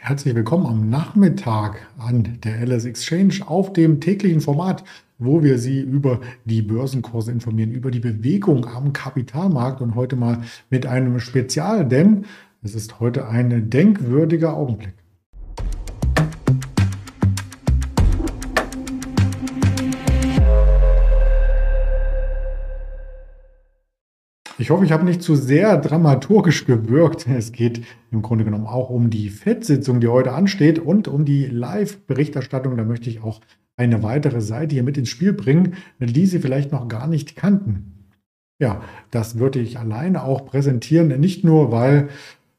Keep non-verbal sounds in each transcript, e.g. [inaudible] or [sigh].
Herzlich willkommen am Nachmittag an der LS Exchange auf dem täglichen Format, wo wir Sie über die Börsenkurse informieren, über die Bewegung am Kapitalmarkt und heute mal mit einem Spezial, denn es ist heute ein denkwürdiger Augenblick. Ich hoffe, ich habe nicht zu sehr dramaturgisch gewirkt. Es geht im Grunde genommen auch um die FED-Sitzung, die heute ansteht und um die Live-Berichterstattung. Da möchte ich auch eine weitere Seite hier mit ins Spiel bringen, die Sie vielleicht noch gar nicht kannten. Ja, das würde ich alleine auch präsentieren, nicht nur, weil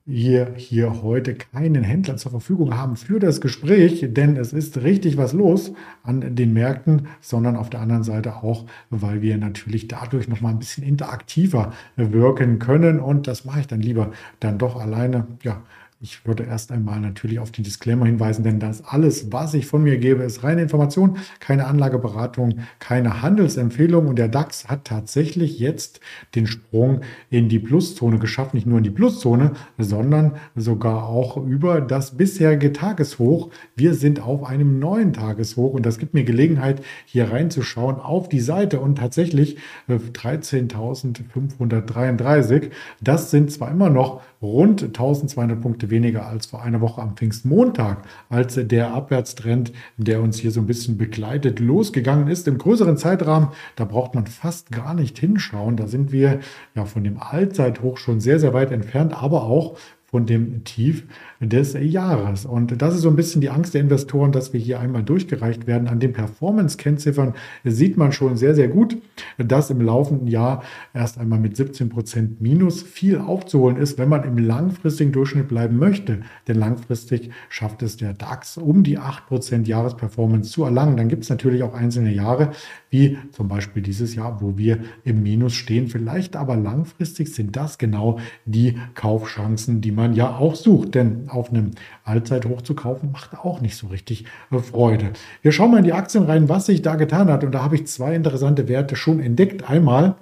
wir hier heute keinen Händler zur Verfügung haben für das Gespräch, denn es ist richtig was los an den Märkten, sondern auf der anderen Seite auch, weil wir natürlich dadurch noch mal ein bisschen interaktiver wirken können und das mache ich dann lieber dann doch alleine. Ja, ich würde erst einmal natürlich auf den Disclaimer hinweisen, denn das alles, was ich von mir gebe, ist reine Information, keine Anlageberatung, keine Handelsempfehlung. Und der DAX hat tatsächlich jetzt den Sprung in die Pluszone geschafft. Nicht nur in die Pluszone, sondern sogar auch über das bisherige Tageshoch. Wir sind auf einem neuen Tageshoch und das gibt mir Gelegenheit, hier reinzuschauen auf die Seite. Und tatsächlich 13.533. Äh, das sind zwar immer noch rund 1200 Punkte weniger als vor einer Woche am Pfingstmontag, als der Abwärtstrend, der uns hier so ein bisschen begleitet, losgegangen ist. Im größeren Zeitrahmen, da braucht man fast gar nicht hinschauen. Da sind wir ja von dem Allzeithoch schon sehr, sehr weit entfernt, aber auch von dem Tief des Jahres. Und das ist so ein bisschen die Angst der Investoren, dass wir hier einmal durchgereicht werden. An den Performance-Kennziffern sieht man schon sehr, sehr gut, dass im laufenden Jahr erst einmal mit 17 Prozent Minus viel aufzuholen ist, wenn man im langfristigen Durchschnitt bleiben möchte. Denn langfristig schafft es der DAX, um die 8 Prozent Jahresperformance zu erlangen. Dann gibt es natürlich auch einzelne Jahre, wie zum Beispiel dieses Jahr, wo wir im Minus stehen. Vielleicht aber langfristig sind das genau die Kaufchancen, die man ja auch sucht. Denn auf einem Allzeithoch zu kaufen, macht auch nicht so richtig äh, Freude. Wir schauen mal in die Aktien rein, was sich da getan hat. Und da habe ich zwei interessante Werte schon entdeckt. Einmal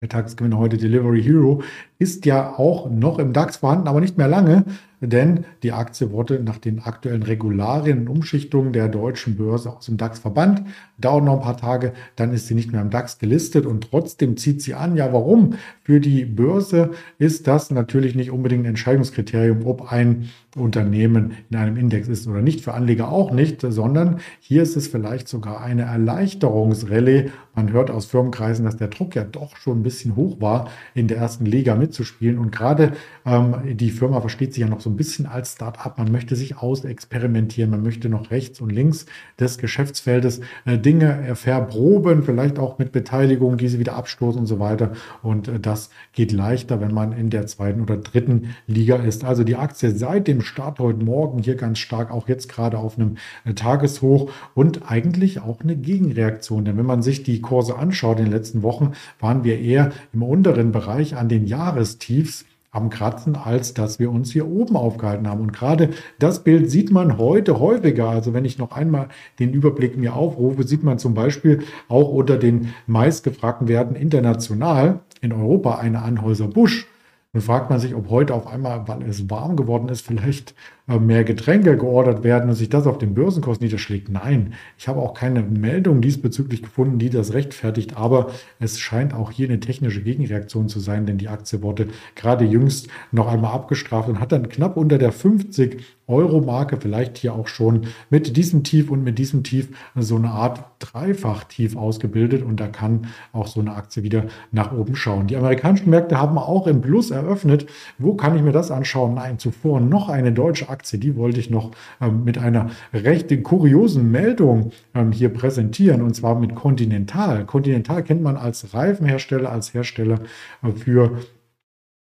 der Tagesgewinner heute Delivery Hero ist ja auch noch im DAX vorhanden, aber nicht mehr lange denn die Aktie wurde nach den aktuellen Regularien und Umschichtungen der deutschen Börse aus dem DAX verbannt. Dauert noch ein paar Tage, dann ist sie nicht mehr im DAX gelistet und trotzdem zieht sie an. Ja, warum? Für die Börse ist das natürlich nicht unbedingt ein Entscheidungskriterium, ob ein Unternehmen in einem Index ist oder nicht. Für Anleger auch nicht, sondern hier ist es vielleicht sogar eine Erleichterungsrallye. Man hört aus Firmenkreisen, dass der Druck ja doch schon ein bisschen hoch war, in der ersten Liga mitzuspielen. Und gerade ähm, die Firma versteht sich ja noch so ein bisschen als Start-up. Man möchte sich ausexperimentieren, man möchte noch rechts und links des Geschäftsfeldes äh, Dinge verproben, vielleicht auch mit Beteiligung, diese wieder abstoßen und so weiter. Und äh, das geht leichter, wenn man in der zweiten oder dritten Liga ist. Also die Aktie seit dem Start heute Morgen hier ganz stark, auch jetzt gerade auf einem äh, Tageshoch und eigentlich auch eine Gegenreaktion. Denn wenn man sich die Kurse anschaut in den letzten Wochen, waren wir eher im unteren Bereich an den Jahrestiefs am Kratzen, als dass wir uns hier oben aufgehalten haben. Und gerade das Bild sieht man heute häufiger. Also wenn ich noch einmal den Überblick mir aufrufe, sieht man zum Beispiel auch unter den meistgefragten Werten international in Europa eine Anhäuser Busch. Dann fragt man sich, ob heute auf einmal, weil es warm geworden ist, vielleicht mehr Getränke geordert werden und sich das auf den Börsenkurs niederschlägt. Nein, ich habe auch keine Meldung diesbezüglich gefunden, die das rechtfertigt, aber es scheint auch hier eine technische Gegenreaktion zu sein, denn die Aktie wurde gerade jüngst noch einmal abgestraft und hat dann knapp unter der 50 Euro-Marke vielleicht hier auch schon mit diesem Tief und mit diesem Tief so eine Art Dreifach-Tief ausgebildet und da kann auch so eine Aktie wieder nach oben schauen. Die amerikanischen Märkte haben auch im Plus eröffnet. Wo kann ich mir das anschauen? Nein, zuvor noch eine deutsche Aktie Aktie, die wollte ich noch ähm, mit einer recht kuriosen Meldung ähm, hier präsentieren, und zwar mit Continental. Continental kennt man als Reifenhersteller, als Hersteller äh, für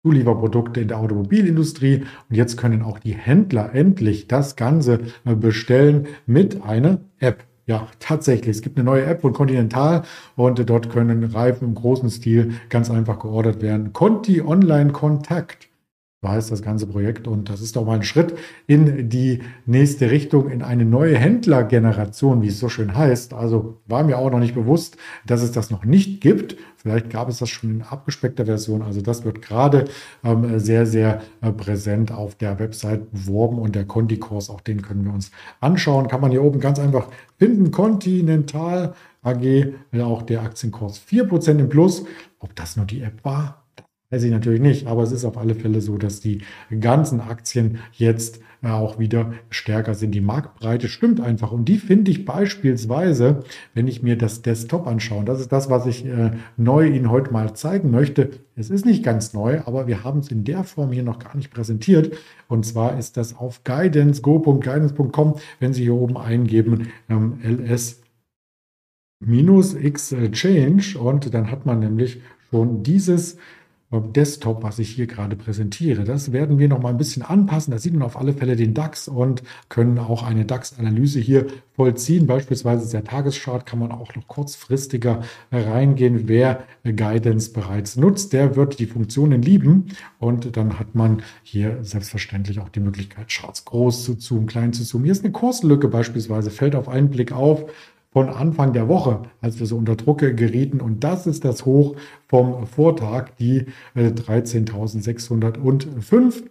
Zulieferprodukte in der Automobilindustrie. Und jetzt können auch die Händler endlich das Ganze äh, bestellen mit einer App. Ja, tatsächlich. Es gibt eine neue App von Continental und dort können Reifen im großen Stil ganz einfach geordert werden. Conti Online Kontakt. Heißt das ganze Projekt. Und das ist doch mal ein Schritt in die nächste Richtung, in eine neue Händlergeneration, wie es so schön heißt. Also war mir auch noch nicht bewusst, dass es das noch nicht gibt. Vielleicht gab es das schon in abgespeckter Version. Also das wird gerade ähm, sehr, sehr äh, präsent auf der Website beworben und der Conti-Kurs, auch den können wir uns anschauen. Kann man hier oben ganz einfach finden. Continental AG, auch der Aktienkurs 4% im Plus. Ob das nur die App war, Weiß ich natürlich nicht, aber es ist auf alle Fälle so, dass die ganzen Aktien jetzt äh, auch wieder stärker sind. Die Marktbreite stimmt einfach und die finde ich beispielsweise, wenn ich mir das Desktop anschaue. Das ist das, was ich äh, neu Ihnen heute mal zeigen möchte. Es ist nicht ganz neu, aber wir haben es in der Form hier noch gar nicht präsentiert. Und zwar ist das auf guidance, go.guidance.com, wenn Sie hier oben eingeben, ähm, LS minus X Change und dann hat man nämlich schon dieses Desktop, was ich hier gerade präsentiere. Das werden wir noch mal ein bisschen anpassen. Da sieht man auf alle Fälle den DAX und können auch eine DAX-Analyse hier vollziehen. Beispielsweise der Tageschart kann man auch noch kurzfristiger reingehen. Wer Guidance bereits nutzt, der wird die Funktionen lieben und dann hat man hier selbstverständlich auch die Möglichkeit, Charts groß zu zoomen, klein zu zoomen. Hier ist eine Kurslücke beispielsweise, fällt auf einen Blick auf von Anfang der Woche, als wir so unter Druck gerieten. Und das ist das Hoch vom Vortag, die 13.605.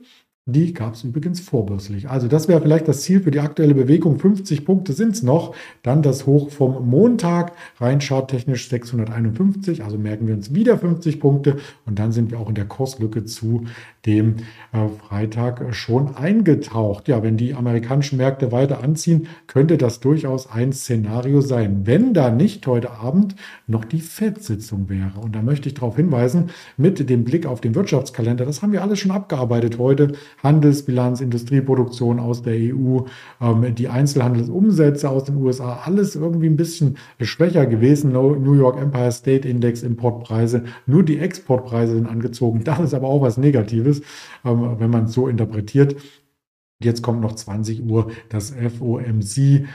Die gab es übrigens vorbörslich. Also das wäre vielleicht das Ziel für die aktuelle Bewegung. 50 Punkte sind es noch. Dann das Hoch vom Montag, rein charttechnisch 651. Also merken wir uns wieder 50 Punkte. Und dann sind wir auch in der Kurslücke zu dem äh, Freitag schon eingetaucht. Ja, wenn die amerikanischen Märkte weiter anziehen, könnte das durchaus ein Szenario sein. Wenn da nicht heute Abend noch die FED-Sitzung wäre. Und da möchte ich darauf hinweisen, mit dem Blick auf den Wirtschaftskalender, das haben wir alles schon abgearbeitet heute Handelsbilanz, Industrieproduktion aus der EU, ähm, die Einzelhandelsumsätze aus den USA, alles irgendwie ein bisschen schwächer gewesen. New York Empire State Index, Importpreise, nur die Exportpreise sind angezogen. Das ist aber auch was Negatives, ähm, wenn man es so interpretiert. Jetzt kommt noch 20 Uhr das FOMC-Meeting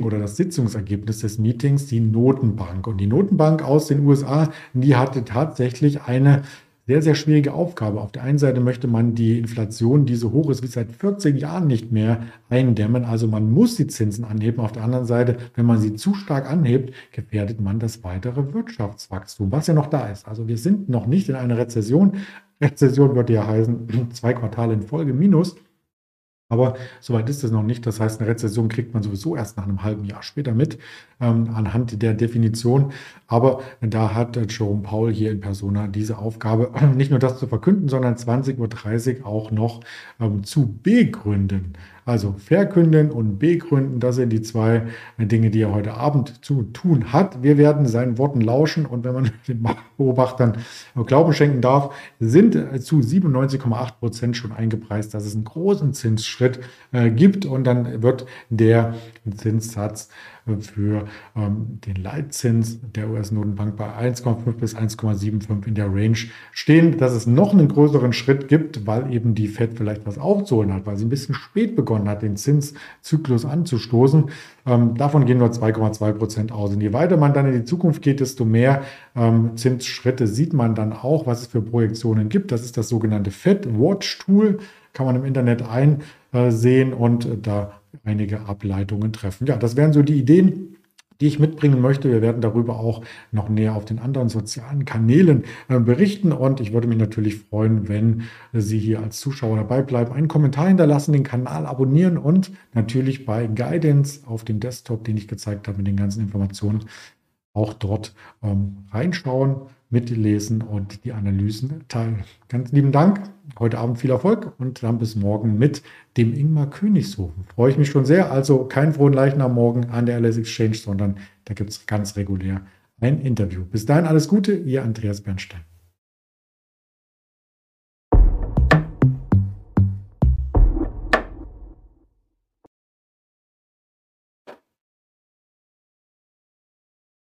ähm, oder das Sitzungsergebnis des Meetings, die Notenbank. Und die Notenbank aus den USA, die hatte tatsächlich eine sehr, sehr schwierige Aufgabe. Auf der einen Seite möchte man die Inflation, die so hoch ist wie seit 14 Jahren nicht mehr eindämmen. Also man muss die Zinsen anheben. Auf der anderen Seite, wenn man sie zu stark anhebt, gefährdet man das weitere Wirtschaftswachstum, was ja noch da ist. Also wir sind noch nicht in einer Rezession. Rezession würde ja heißen, [clears throat] zwei Quartale in Folge minus. Aber soweit ist es noch nicht. Das heißt, eine Rezession kriegt man sowieso erst nach einem halben Jahr später mit, ähm, anhand der Definition. Aber da hat Jerome Paul hier in Persona diese Aufgabe, [clears throat] nicht nur das zu verkünden, sondern 20.30 Uhr auch noch ähm, zu begründen. Also verkünden und begründen, das sind die zwei Dinge, die er heute Abend zu tun hat. Wir werden seinen Worten lauschen und wenn man [laughs] den Beobachtern Glauben schenken darf, sind zu 97,8 Prozent schon eingepreist, dass es einen großen Zinsschritt äh, gibt und dann wird der Zinssatz für ähm, den Leitzins der US-Notenbank bei 1,5 bis 1,75 in der Range stehen, dass es noch einen größeren Schritt gibt, weil eben die Fed vielleicht was aufzuholen hat, weil sie ein bisschen spät begonnen hat, den Zinszyklus anzustoßen. Ähm, davon gehen nur 2,2 Prozent aus. Und je weiter man dann in die Zukunft geht, desto mehr ähm, Zinsschritte sieht man dann auch, was es für Projektionen gibt. Das ist das sogenannte Fed Watch Tool, kann man im Internet einsehen und da einige Ableitungen treffen. Ja, das wären so die Ideen, die ich mitbringen möchte. Wir werden darüber auch noch näher auf den anderen sozialen Kanälen äh, berichten und ich würde mich natürlich freuen, wenn Sie hier als Zuschauer dabei bleiben, einen Kommentar hinterlassen, den Kanal abonnieren und natürlich bei Guidance auf dem Desktop, den ich gezeigt habe, mit den ganzen Informationen auch dort ähm, reinschauen mitlesen und die Analysen teilen. Ganz lieben Dank. Heute Abend viel Erfolg und dann bis morgen mit dem Ingmar Königshofen. Freue ich mich schon sehr. Also kein frohen Leichnam morgen an der LS Exchange, sondern da gibt es ganz regulär ein Interview. Bis dahin alles Gute, Ihr Andreas Bernstein.